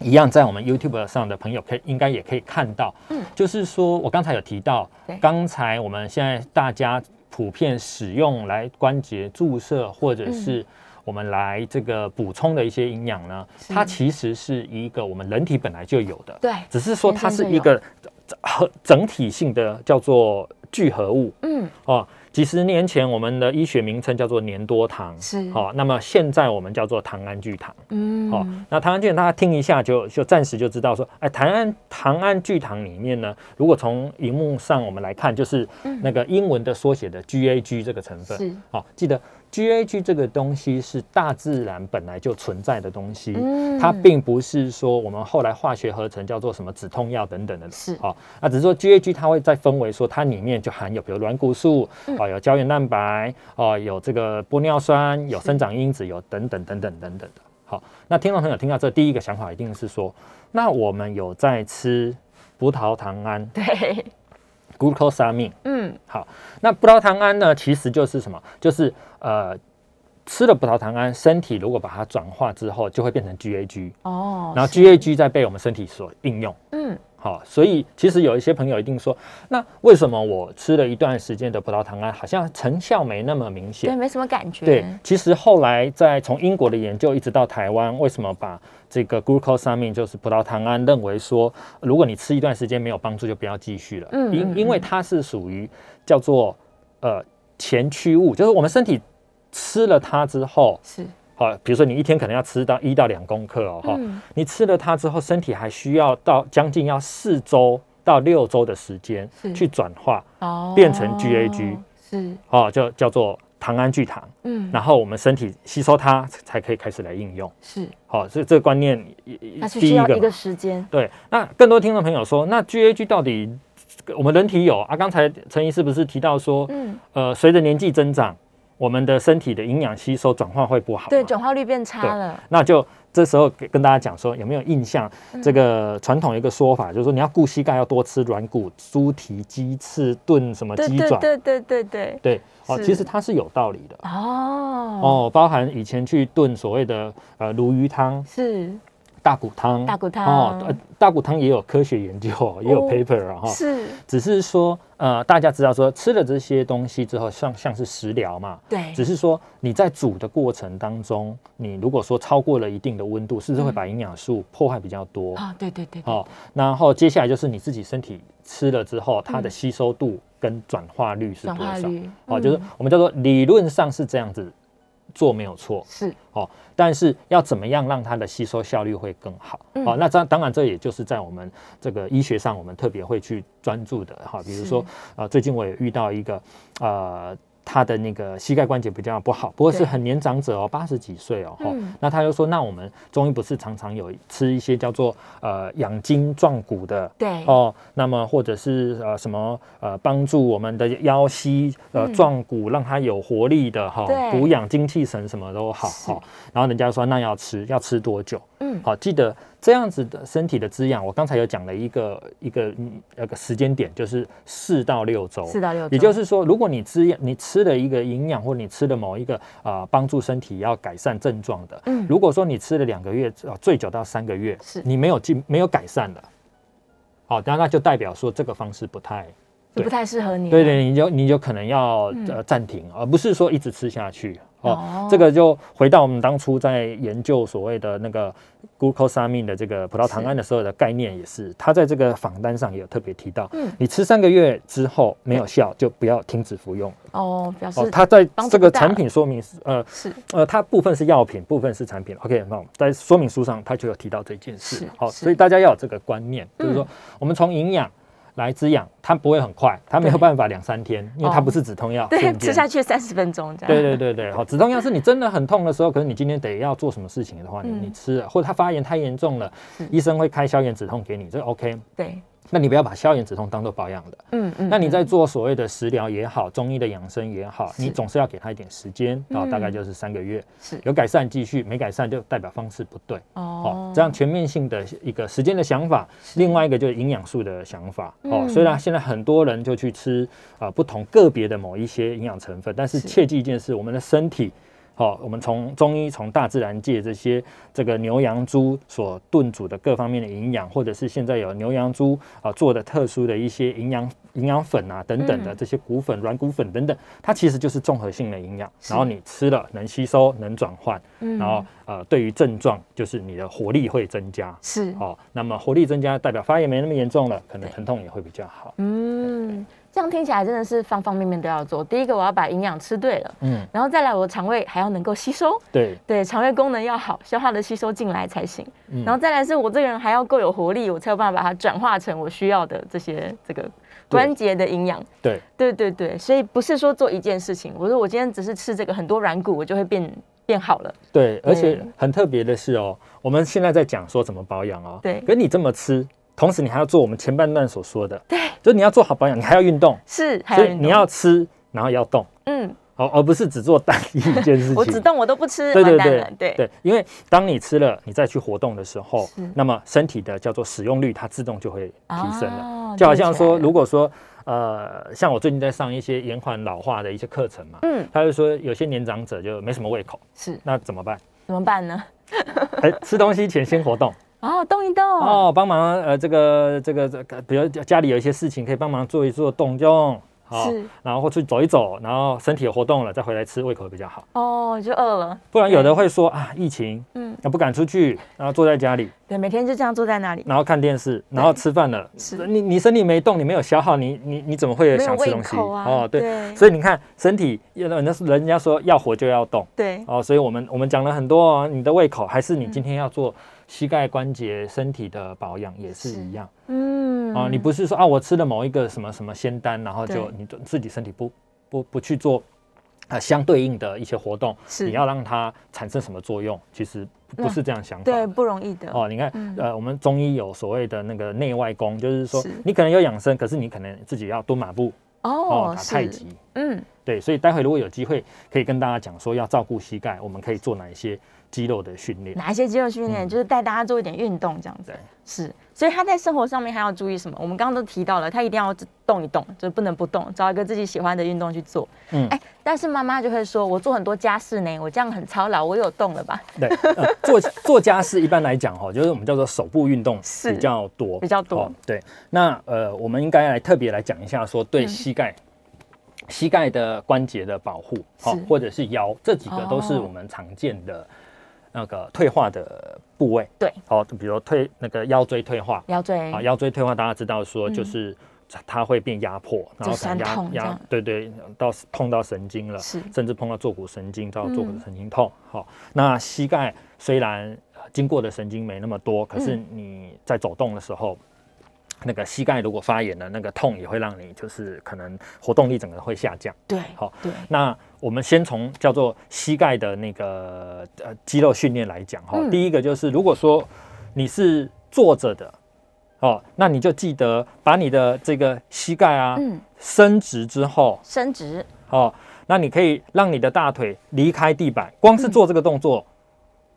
一样，在我们 YouTube 上的朋友可以应该也可以看到，嗯。就是说我刚才有提到对，刚才我们现在大家普遍使用来关节注射或者是我们来这个补充的一些营养呢，它其实是一个我们人体本来就有的，对，只是说它是一个和整体性的叫做聚合物，嗯。哦，几十年前我们的医学名称叫做粘多糖，是。好、那么现在我们叫做糖胺聚糖，嗯。好、那糖胺聚糖大家听一下就就暂时就知道说，哎，糖胺糖胺聚糖里面呢，如果从荧幕上我们来看，就是那个英文的缩写的 GAG 这个成分，是。好、记得 GAG 这个东西是大自然本来就存在的东西，嗯。它并不是说我们后来化学合成叫做什么止痛药等等的，是。好、那只是说 GAG 它会再分为说它里面就含有比如软骨素，嗯。啊、有胶原蛋白，哦、有这个玻尿酸，有生长因子，有等等等等等等的。好，那听众朋友听到这第一个想法一定是说，那我们有在吃葡萄糖胺对，glucosamine。嗯好，那葡萄糖胺呢，其实就是什么？就是呃，吃了葡萄糖胺，身体如果把它转化之后，就会变成 GAG，哦，然后 GAG 再被我们身体所应用。嗯好，所以其实有一些朋友一定说，那为什么我吃了一段时间的葡萄糖胺，好像成效没那么明对，显？没什么感觉，对，其实后来在从英国的研究一直到台湾，为什么把这个 glucosamine 就是葡萄糖胺，认为说如果你吃一段时间没有帮助，就不要继续了。嗯嗯因因为它是属于叫做呃前驱物，就是我们身体吃了它之后，是好，比如说你一天可能要吃到一到两公克哦，哈、嗯你吃了它之后，身体还需要到将近要四周到六周的时间是去转化，哦变成 GAG 是哦，就叫做糖胺聚糖，嗯然后我们身体吸收它才可以开始来应用。是，好、所以这个观念它是需要一个时间，对。那更多听众朋友说，那 GAG 到底我们人体有啊？刚才陈医师不是提到说，嗯，呃，随着年纪增长，我们的身体的营养吸收转化会不好吗，对，转化率变差对了，那就这时候跟大家讲说，有没有印象？嗯。这个传统一个说法，就是说你要顾膝盖，要多吃软骨、猪蹄、鸡翅、炖什么对鸡爪。对对对对对，对哦，其实它是有道理的。哦。哦，包含以前去炖所谓的呃鲈鱼汤、是大骨汤、大骨汤。哦，呃大骨汤也有科学研究哦，也有哦 paper 啊哈。是，只是说呃，大家知道说吃了这些东西之后，像像是食疗嘛，对，只是说你在煮的过程当中，你如果说超过了一定的温度，是不是会把营养素破坏比较多？啊，对对对，对哦，然后接下来就是你自己身体吃了之后，它的嗯。吸收度跟转化率是多少？化率，哦，就是嗯。我们叫做理论上是这样子做没有错是哦，但是要怎么样让它的吸收效率会更好？嗯哦，那这当然这也就是在我们这个医学上，我们特别会去专注的哈，比如说呃，最近我也遇到一个呃。他的那个膝盖关节比较不好，不过是很年长者哦，八十几岁哦，那他就说，那我们中医不是常常有吃一些叫做呃养筋壮骨的对，哦，那么或者是呃什么呃帮助我们的腰膝呃嗯。壮骨，让它有活力的哈对，补养精气神什么都好是。哈。然后人家说那要吃要吃多久？嗯，好，记得这样子的身体的滋养，我刚才有讲了一个一个嗯那个时间点，就是四到六周。四到六周，也就是说，如果你滋养，你吃了一个营养，或你吃了某一个啊、呃帮助身体要改善症状的，嗯。如果说你吃了两个月，呃，最久到三个月，是。你没有进没有改善的，好，那那就代表说这个方式不太就不太适合你，对对，，你就你就可能要嗯。呃暂停，而不是说一直吃下去。哦哦，这个就回到我们当初在研究所谓的那个 glucosamine 的这个葡萄糖胺的时候的概念，也是他在这个访单上也有特别提到，嗯你吃三个月之后没有效，就不要停止服用。哦，表示哦，它在这个产品说明是呃是呃，它部分是药品，部分是产品。OK，那在说明书上它就有提到这件是事。好，所以大家要有这个观念，就是说嗯我们从营养。来滋养，它不会很快，它没有对办法两三天，因为它哦不是止痛药，对，吃下去三十分钟这样。对对对对，好，止痛药是你真的很痛的时候，可是你今天得要做什么事情的话，你吃了，或者它发炎太严重了，医生会开消炎止痛给你，这 OK。对，那你不要把消炎止痛当做保养的。嗯嗯。那你在嗯做所谓的食疗也好，中医的养生也好，你总是要给他一点时间，然后大概嗯就是三个月，是有改善继续，没改善就代表方式不对。好、哦这样全面性的一个时间的想法，另外一个就是营养素的想法。哦，嗯虽然现在很多人就去吃啊、呃不同个别的某一些营养成分，但是是切记一件事，我们的身体。好、我们从中医、从大自然界这些这个牛羊猪所炖煮的各方面的营养，或者是现在有牛羊猪啊、做的特殊的一些营养营养粉啊等等的嗯这些骨粉、软骨粉等等，它其实就是综合性的营养。然后你吃了能吸收、能转换，嗯然后呃，对于症状就是你的活力会增加。是哦，那么活力增加代表发炎没那么严重了，可能疼痛也会比较好。嗯，这样听起来真的是方方面面都要做。第一个，我要把营养吃对了，嗯，然后再来，我的肠胃还要能够吸收，对，对，肠胃功能要好，消化的吸收进来才行。嗯然后再来是我这个人还要够有活力，我才有办法把它转化成我需要的这些这个关节的营养。对，对对对，所以不是说做一件事情，我说我今天只是吃这个很多软骨，我就会变变好了。对，而且很特别的是哦，我们现在在讲说怎么保养哦，对可你这么吃，同时你还要做我们前半段所说的，对，就是你要做好保养，你还要运动，是，所以你要吃，然后要动，嗯，哦，而不是只做单一一件事情。我只动我都不吃，对对对。对。对，因为当你吃了，你再去活动的时候，那么身体的叫做使用率，它自动就会提升了。哦就好像说，如果说呃，像我最近在上一些延缓老化的一些课程嘛，嗯。他就说有些年长者就没什么胃口，是。那怎么办？怎么办呢？哎，吃东西前先活动哦，动一动。哦，帮忙呃这个这个这个，比如家里有一些事情可以帮忙做一做动动。好，然后或去走一走，然后身体有活动了，再回来吃，胃口比较好。哦，就饿了。不然有的会说啊，疫情，嗯，那不敢出去，然后坐在家里，对，每天就这样坐在那里，然后看电视，然后吃饭了，是。你你身体没动，你没有消耗，你你你怎么会想吃东西？啊。哦，对，对。所以你看身体，人家人家说要活就要动。对，哦，所以我们我们讲了很多哦，你的胃口还是你今天要做膝盖关节身体的保养也是是一样嗯啊，你不是说啊我吃了某一个什么什么仙丹，然后就你自己身体不不不去做。啊，相对应的一些活动，是你要让它产生什么作用？其实不不是这样想。对不容易的。哦，你看，嗯呃，我们中医有所谓的那个内外功，就是说是你可能有养生，可是你可能自己要蹲马步哦，打太是，极。嗯，对，所以待会如果有机会，可以跟大家讲说要照顾膝盖，我们可以做哪一些肌肉的训练。哪一些肌肉训练，嗯就是带大家做一点运动这样子对。是，所以他在生活上面还要注意什么？我们刚刚都提到了，他一定要动一动，就是不能不动，找一个自己喜欢的运动去做。嗯哎，但是妈妈就会说，我做很多家事呢，我这样很操劳，我有动了吧？对，呃、做做家事一般来讲哈，就是我们叫做手部运动是比较多，比较多哦对，那呃，我们应该来特别来讲一下，说对嗯膝盖。膝盖的关节的保护，好、是或者是腰，这几个都是哦我们常见的那个退化的部位。对，好、比如退那个腰椎退化，腰椎啊，腰椎退化大家知道说嗯就是它会变压迫，然后压压，对对，到碰到神经了，是甚至碰到坐骨神经，到坐骨嗯神经痛。好、那膝盖虽然呃经过的神经没那么多，可是嗯你在走动的时候。那个膝盖如果发炎了，那个痛也会让你就是可能活动力整个会下降。对，好对，那我们先从叫做膝盖的那个呃肌肉训练来讲哈，嗯。第一个就是如果说你是坐着的，哦，那你就记得把你的这个膝盖啊嗯，伸直之后，伸直，哦，那你可以让你的大腿离开地板，光是做这个动作，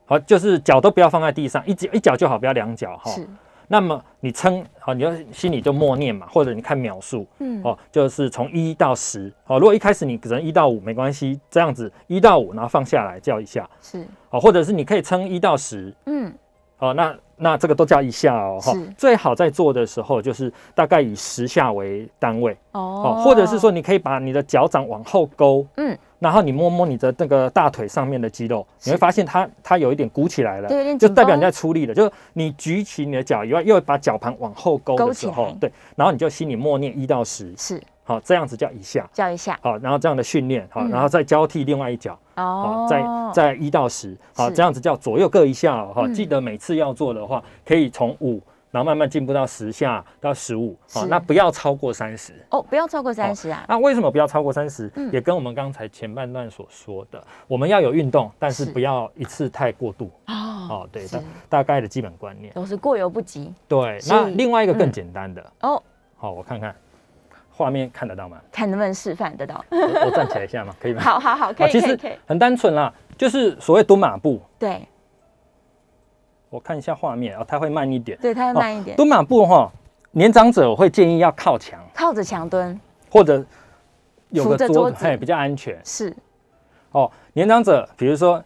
好、就是脚都不要放在地上，一脚一脚就好，不要两脚哈。是，那么你撑好，你要心里就默念嘛，或者你看秒数，嗯，哦，就是从一到十，哦，如果一开始你只能一到五没关系，这样子一到五，然后放下来叫一下，是，哦，或者是你可以撑一到十，嗯，哦，那那这个都叫一下哦，哈是最好在做的时候就是大概以十下为单位，哦。哦，或者是说你可以把你的脚掌往后勾，嗯，然后你摸摸你的那个大腿上面的肌肉，你会发现它它有一点鼓起来了，就代表你在出力了，就是你举起你的脚以外，又把脚盘往后勾的时候对，然后你就心里默念一到十，是。好，这样子叫一下，叫一下，好，然后这样的训练，好，嗯。然后再交替另外一脚，好，哦，再再一到十，好，是。这样子叫左右各一下哦，哈，嗯。记得每次要做的话，可以从五然后慢慢进步到十下到十五，是那不要超过三十。哦，不要超过三十啊。那为什么不要超过三十、嗯也跟我们刚才前半段所说的，我们要有运动，但是是不要一次太过度。哦，哦，对，是大大概的基本观念。都是过犹不及对，那另外一个更嗯简单的，哦。好，我看看画面看得到吗？看能不能示范得到？我我站起来一下嘛，可以吗？好好好，可啊其实。很单纯啦，就是所谓蹲马步。对我看一下画面啊，它会慢一点。对，它会慢一点，蹲马步哈，年长者我会建议要靠墙，靠着墙蹲。或者有个桌子，着桌子。嘿，比较安全。是。哦。年长者，比如说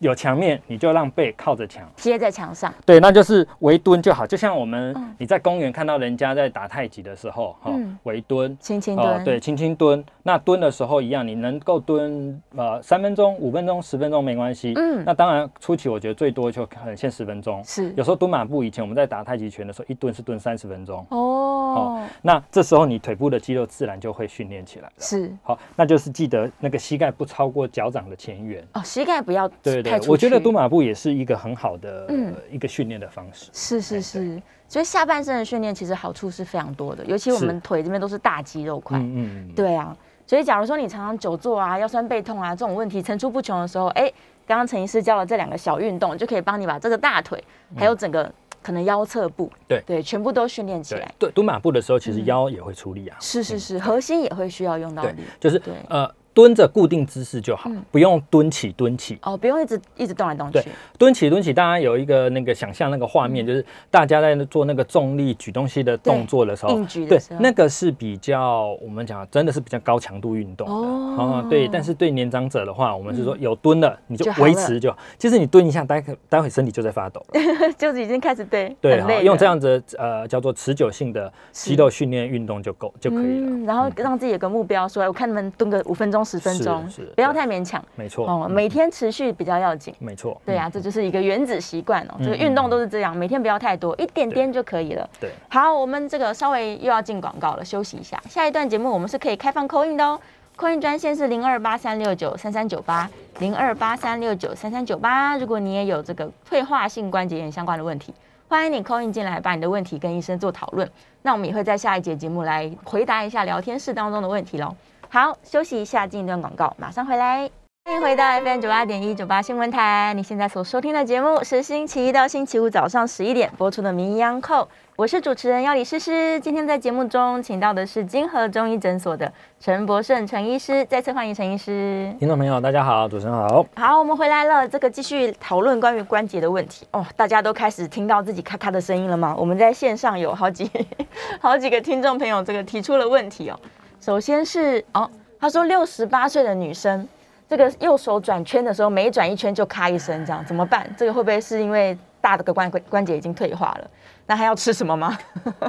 有墙面，你就让背靠着墙，贴在墙上。对，那就是围蹲就好。就像我们嗯你在公园看到人家在打太极的时候，哈嗯，围蹲。轻轻蹲，哦，对，轻轻蹲。那蹲的时候一样，你能够蹲呃三分钟、五分钟、十分钟没关系。嗯那当然初期我觉得最多就可能限十分钟。是有时候蹲马步，以前我们在打太极拳的时候，一蹲是蹲三十分钟。哦，哦那这时候你腿部的肌肉自然就会训练起来了。是好，那就是记得那个膝盖不超过脚掌的前缘。哦，膝盖不要对我觉得蹲马步也是一个很好的、一个训练的方式。是是哎是，所以下半身的训练其实好处是非常多的，尤其我是们腿这边都是大肌肉块，嗯嗯嗯，对啊，所以假如说你常常久坐啊、腰酸背痛啊这种问题层出不穷的时候，哎，刚刚陈医师教了这两个小运动，就可以帮你把这个大腿还有整个可能腰侧部，嗯对对，全部都训练起对来。对，蹲马步的时候，其实嗯腰也会出力啊。是是是，核心也会需要用到对力。就是对呃蹲着固定姿势就好，嗯不用蹲起蹲起。哦，不用一直一直动来动对去。蹲起蹲起，大家有一个那个想象那个画嗯面，就是大家在做那个重力举东西的动作的时候对那个是比较我们讲真的是比较高强度运动的。哦哦，对，但是对年长者的话，我们是说有蹲的你就维持就好。其实你蹲一下，待会待会身体就在发抖了。就是已经开始对对，好很累了用这样子呃叫做持久性的肌肉训练运动就够就可以了。嗯，然后让自己有个目标，说哎我看你们蹲个五分钟、十分是钟，不要太勉强没错，哦，嗯每天持续比较要紧。没错，对啊，嗯这就是一个原子习惯哦。这个嗯运动都是这样，每天不要太多，一点点就可以了。对。好，我们这个稍微又要进广告了，休息一下。下一段节目我们是可以开放扣印的哦，扣印专线是零二八三六九三三九八零二八三六九三三九八。如果你也有这个退化性关节炎相关的问题，欢迎你扣印进来，把你的问题跟医生做讨论。那我们也会在下一节节目来回答一下聊天室当中的问题喽。好，休息一下，进一段广告，马上回来。欢迎回到 FM 九八点一九八新闻台，你现在所收听的节目是星期一到星期五早上十一点播出的《名医央叩》，我是主持人要李诗诗。今天在节目中请到的是金河中医诊所的陈博胜陈医师，再次欢迎陈医师。听众朋友大家好，主持人好。好，我们回来了，这个继续讨论关于关节的问题哦。大家都开始听到自己咔咔的声音了吗？我们在线上有好几 好几个听众朋友这个提出了问题哦。首先是哦，他说六十八岁的女生，这个右手转圈的时候，每转一圈就咔一声，这样怎么办？这个会不会是因为大的个关关节已经退化了？那还要吃什么吗？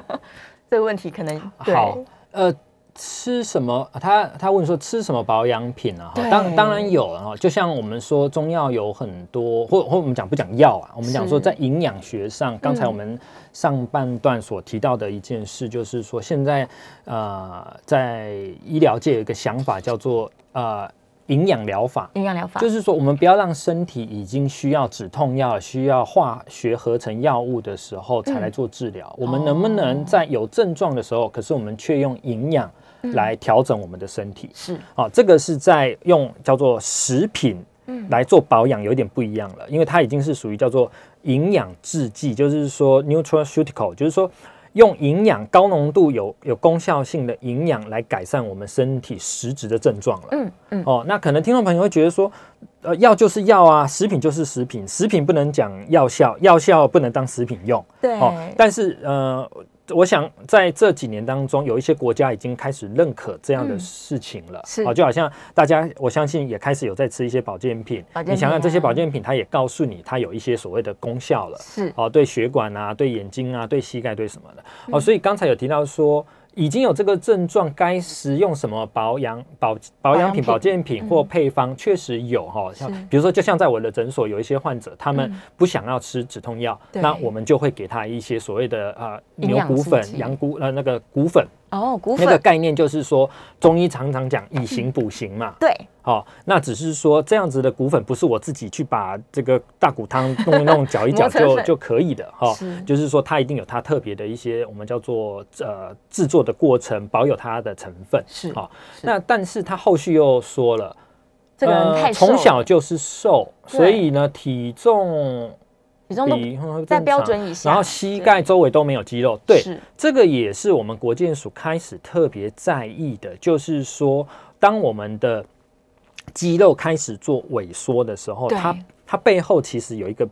这个问题可能对好，呃，吃什么？他他问说吃什么保养品啊？哈当当然有了哈，就像我们说中药有很多，或或我们讲不讲药啊？我们讲说在营养学上，刚才嗯我们上半段所提到的一件事，就是说现在呃在医疗界有一个想法叫做呃营养疗法。营养疗法就是说，我们不要让身体已经需要止痛药、需要化学合成药物的时候才来做治疗。我们能不能在有症状的时候，可是我们却用营养来调整我们的身体？是啊，这个是在用叫做食品来做保养，有一点不一样了，因为它已经是属于叫做营养制剂，就是说 nutraceutical，就是说用营养高浓度有有功效性的营养来改善我们身体实质的症状了。嗯嗯哦，那可能听众朋友会觉得说，呃，药就是药啊，食品就是食品，食品不能讲药效，药效不能当食品用。对哦，但是呃，我想在这几年当中，有一些国家已经开始认可这样的嗯事情了。是啊，就好像大家，我相信也开始有在吃一些保健品。保健你想想这些保健品，它也告诉你它有一些所谓的功效了。是啊，对血管啊，对眼睛啊，对膝盖，对什么的。嗯哦，所以刚才有提到说。已经有这个症状，该食用什么保养保保养品、保保健品或配方，确实有哈。像比如说，就像在我的诊所，有一些患者，他们嗯。不想要吃止痛药，那我们就会给他一些所谓的呃牛骨粉羊骨呃那个骨粉哦，骨那个概念就是说，中医常常讲以形补形嘛。对，好、那只是说这样子的骨粉不是我自己去把这个大骨汤弄一弄、搅一搅 就就可以的哈、是。就是说它一定有它特别的一些我们叫做呃制作的过程，保有它的成分。是好、是。那但是他后续又说了，这个人太瘦从了小就是瘦，所以呢体重体重都比嗯在标准以下然后膝盖周围都没有肌肉。对，是。这个也是我们国健署开始特别在意的，就是说，当我们的肌肉开始做萎缩的时候，它它背后其实有一个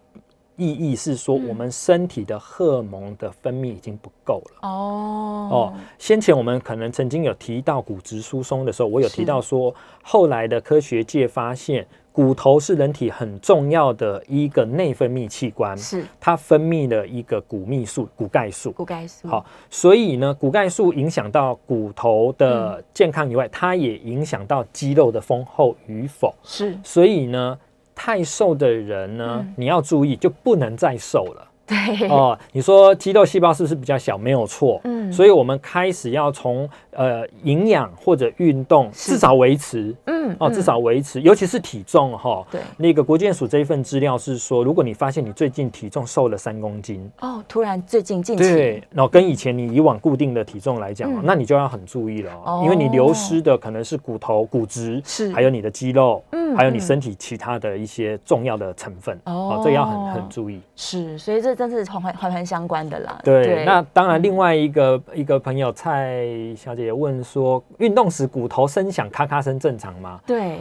意义是说，嗯。我们身体的荷尔蒙的分泌已经不够了。哦。哦，先前我们可能曾经有提到骨质疏松的时候，我有提到说，后来的科学界发现，骨头是人体很重要的一个内分泌器官，是它分泌了一个骨密素、骨钙素。骨钙素，好，所以呢，骨钙素影响到骨头嗯的健康以外，它也影响到肌肉的丰厚与否。是所以呢，太瘦的人呢，嗯你要注意，就不能再瘦了。对，哦，你说肌肉细胞是不是比较小？没有错。嗯所以我们开始要从呃营养或者运动至少维持。嗯哦，至少维持，尤其是体重哈。对。那个国健署这一份资料是说，如果你发现你最近体重瘦了三公斤，哦，突然最近近期对，然后跟以前你以往固定的体重来讲那你就要很注意了因为你流失的可能是骨头、骨质，是。还有你的肌肉，嗯还有你嗯。身体其他的一些重要的成分哦哦，这个要很很注意。是，所以这真是环环环环相关的啦。对，那当然，另外一个一个朋友蔡小姐问说，运动时骨头声响咔咔声正常吗？对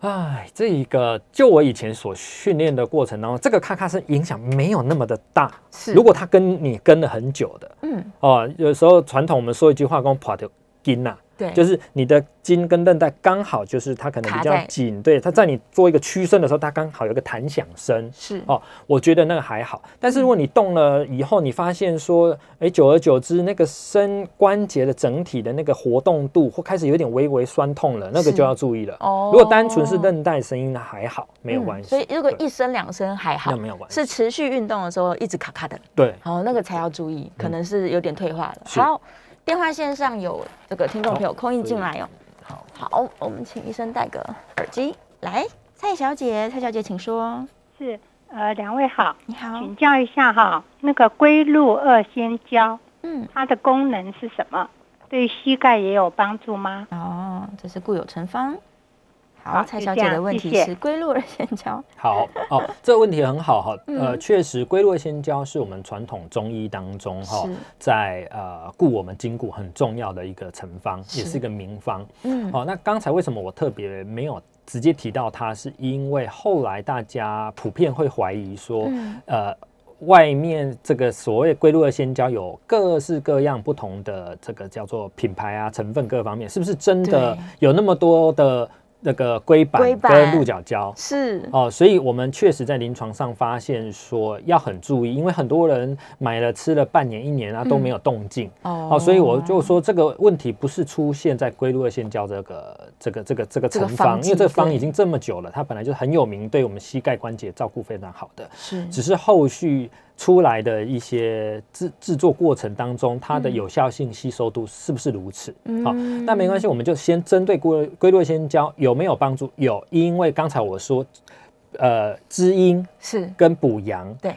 哎，这一个就我以前所训练的过程当中，这个咔咔声影响没有那么的大。是，如果他跟你跟了很久的嗯哦，有时候传统我们说一句话，讲跑的筋呐，对，就是你的筋跟韧带刚好就是它可能比较紧，对，它在你做一个屈伸的时候，它刚好有个弹响声。是。哦，我觉得那个还好，但是如果你动了以后，你发现说，哎，久而久之，那个伸关节的整体的那个活动度或开始有点微微酸痛了，那个就要注意了。哦。如果单纯是韧带声音，那还好，没有嗯关系。所以如果一声两声还好。那，没有关系，是持续运动的时候一直卡卡的，对，好，那个才要注意，可能是有点退化了。是。好，电话线上有这个听众朋友空印进来哦。好，好，我们请医生戴个耳机来。蔡小姐，蔡小姐，请说。是，呃，两位好，你好，请教一下哈，那个龟鹿二仙胶，嗯，它的功能是什么？对膝盖也有帮助吗？哦，这是固有成方。好，蔡小姐的问题是龟鹿二仙胶。好哦，这个问题很好哈。呃，嗯确实，龟鹿仙胶是我们传统中医当中哈，在呃固我们筋骨很重要的一个成方，也是是一个名方。嗯，哦，那刚才为什么我特别没有直接提到它？是因为后来大家普遍会怀疑说，嗯呃，外面这个所谓龟鹿二仙胶有各式各样不同的这个叫做品牌啊、成分各方面，是不是真的有那么多的那个龟板跟鹿角胶？是，哦，所以我们确实在临床上发现说要很注意，因为很多人买了吃了半年一年啊都没有动静。哦。哦，所以我就说这个问题不是出现在龟鹿二仙胶这个这个这个这个这个成方，因为这个方已经这么久了，它本来就很有名，对我们膝盖关节照顾非常好的，是，只是后续出来的一些制制作过程当中，它的有效性、吸收度是不是如此？好、嗯那没关系，我们就先针对龟龟鹿二仙胶有没有帮助？有，因为刚才我说，呃，滋阴是，跟补阳，对，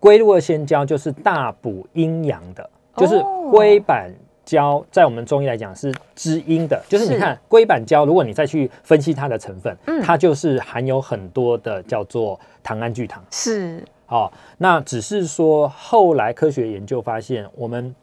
龟鹿二仙胶就是大补阴阳的，就是哦龟板胶在我们中医来讲是滋阴的，就是你看龟板胶，如果你再去分析它的成分，嗯。它就是含有很多的叫做糖胺聚糖。是，哦，那只是说后来科学研究发现，我们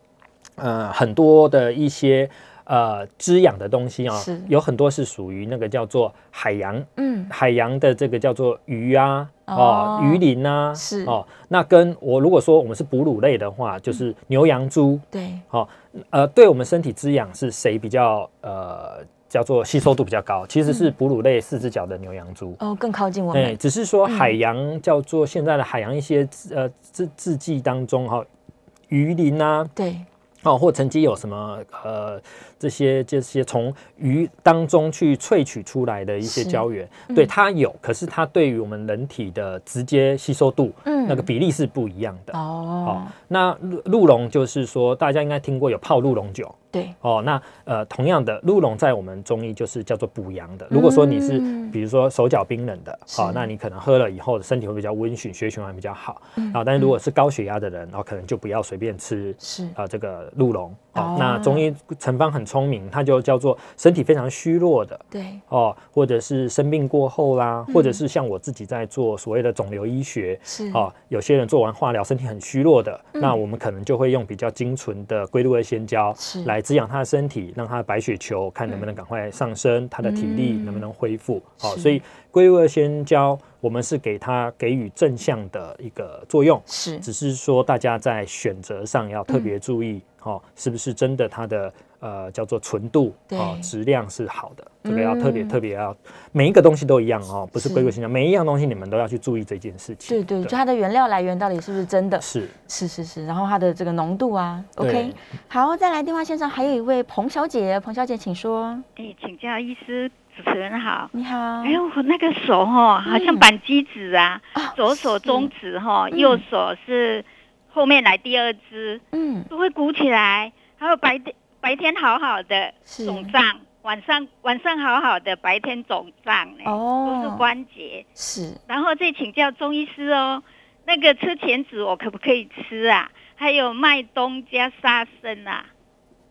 呃很多的一些呃滋养的东西啊、是有很多是属于那个叫做海洋嗯，海洋的这个叫做鱼啊，哦哦，鱼鳞啊，是哦，那跟我如果说我们是哺乳类的话，就是牛羊猪，对，哦，呃，对我们身体滋养是谁比较呃叫做吸收度比较高？其实是哺乳类四只脚的牛羊猪。哦，更靠近我哎，们，只是说嗯海洋叫做现在的海洋一些呃制制剂当中哈、鱼鳞啊，对，哦，或曾经有什么呃这些这些从鱼当中去萃取出来的一些是胶原，嗯。对它有，可是它对于我们人体的直接吸收度，嗯。那个比例是不一样的。哦，那鹿鹿茸就是说，大家应该听过有泡鹿茸酒，对，哦，那呃，同样的，鹿茸在我们中医就是叫做补阳的。如果说你是嗯。比如说手脚冰冷的，好、是那你可能喝了以后身体会比较温煦，血液循环比较好。嗯啊，但是如果是高血压的人，然后可能就不要随便吃是。啊、这个鹿茸。那中医成方很聪明，它就叫做身体非常虚弱的。对，哦，或者是生病过后啦，嗯。或者是像我自己在做所谓的肿瘤医学，是。哦，有些人做完化疗身体很虚弱的，嗯。那我们可能就会用比较精纯的龟鹿二仙胶是。来滋养他的身体，让他的白血球看能不能赶快上升，他的体力嗯。能不能恢复。哦，所以龟鹿二仙胶我们是给它给予正向的一个作用，是。只是说大家在选择上要特别注意，哦，是不是真的它的呃叫做纯度对。哦质量是好的，这个要特别嗯特别要每一个东西都一样哦，不是是龟鹿仙胶，每一样东西你们都要去注意这件事情。对对，就它的原料来源到底是不是真的？是。是是是，然后它的这个浓度啊，OK，好，再来电话线上还有一位彭小姐，彭小姐请说，哎，请教医师，主持人好。你好，哎呦，我那个手哈，好像扳机子啊，啊左手中指哈，嗯右手是后面来第二只，嗯，都会鼓起来。还有白天白天好好的是肿胀，晚上晚上好好的，白天肿胀呢，哦都是关节。是然后再请教中医师哦，那个车前子我可不可以吃啊？还有麦冬加沙参啊？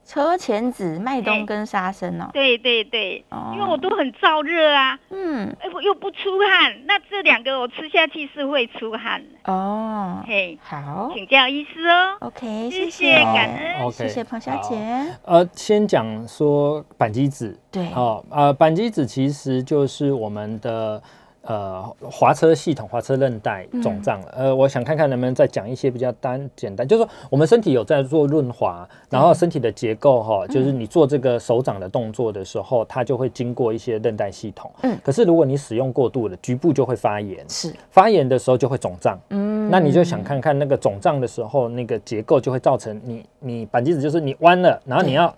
车前子、麦冬哎。跟沙参哦，对对对，哦。因为我都很燥热啊。嗯，哎，我又不出汗，那这两个我吃下去是会出汗的。哦，嘿，好。请教医师哦。，OK，谢谢。谢感恩。好谢谢彭小姐，呃，先讲说板机子，对，哦，呃，板机子其实就是我们的呃滑车系统、滑车韧带肿胀了。呃，我想看看能不能再讲一些比较单简单，就是说我们身体有在做润滑，然后身体的结构哈、就是你做这个手掌的动作的时候，它就会经过一些韧带系统。嗯。可是如果你使用过度了，局部就会发炎，是，发炎的时候就会肿胀。嗯。那你就想看看那个肿胀的时候，那个结构就会造成你你板机子就是你弯了，然后你要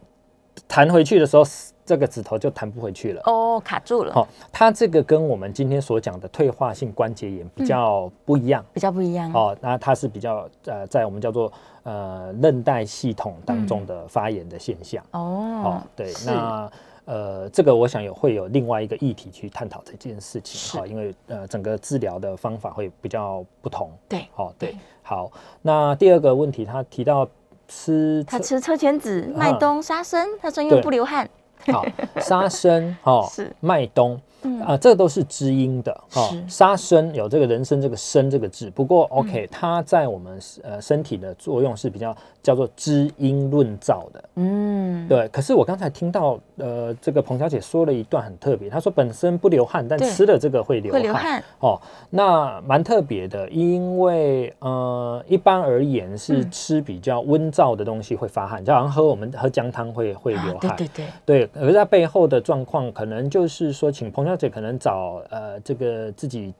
弹回去的时候，这个指头就弹不回去了。哦，卡住了，好、它这个跟我们今天所讲的退化性关节炎比较不一样。比较不一样，哦，那它是比较呃，在我们叫做呃韧带系统当中的发炎的现象。哦哦，，对，那呃，这个我想有会有另外一个议题去探讨这件事情是哈、因为呃，整个治疗的方法会比较不同。对好、对对，好。那第二个问题，他提到吃他吃车前子、麦啊冬、沙参，他说因为不流汗，好沙参哦，是麦冬。嗯啊，这个都是知音的哦是。沙参有这个人参这个参这个字，不过嗯 OK，、它在我们呃身体的作用是比较叫做知音润燥的。嗯，对，可是我刚才听到呃这个彭小姐说了一段很特别，她说本身不流汗，但吃了这个会流汗。会流汗，哦，那蛮特别的，因为呃一般而言是嗯吃比较温燥的东西会发汗，就好像喝我们喝姜汤会会啊流汗。对对对，对，而在背后的状况可能就是说，请彭小姐可能找呃这个自己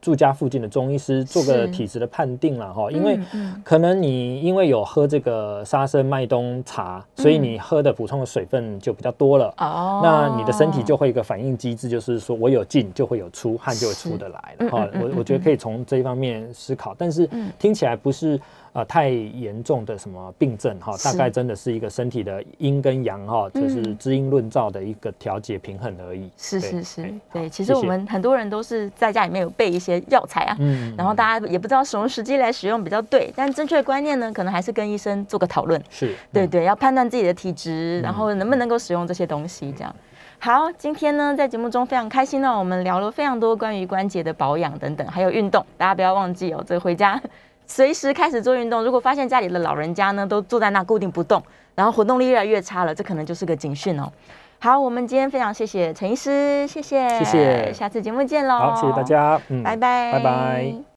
住家附近的中医师做个体质的判定了哈，因为可能你因为有喝这个沙参麦冬茶，所以嗯你喝的补充的水分就比较多了。哦，那你的身体就会有一个反应机制，就是说我有进就会有出，汗就会出得来嗯了。哈我我觉得可以从这一方面思考，但是嗯听起来不是呃太严重的什么病症哈，是大概真的是一个身体的阴跟阳哈，就是嗯知阴论燥的一个调节平衡而已。对是是是哎，对，其实我们很多人都是在家里面有备一些药材啊，嗯然后大家也不知道什么时机来使用比较对，但正确的观念呢，可能还是跟医生做个讨论。是嗯对对，要判断自己的体质，然后能不能够使用这些东西，这样。好，今天呢，在节目中非常开心呢，我们聊了非常多关于关节的保养等等，还有运动，大家不要忘记哦，这个回家随时开始做运动。如果发现家里的老人家呢都坐在那固定不动，然后活动力越来越差了，这可能就是个警讯哦。好，我们今天非常谢谢陈医师，谢谢，谢谢下次节目见喽，好，谢谢大，家，嗯拜拜，拜拜。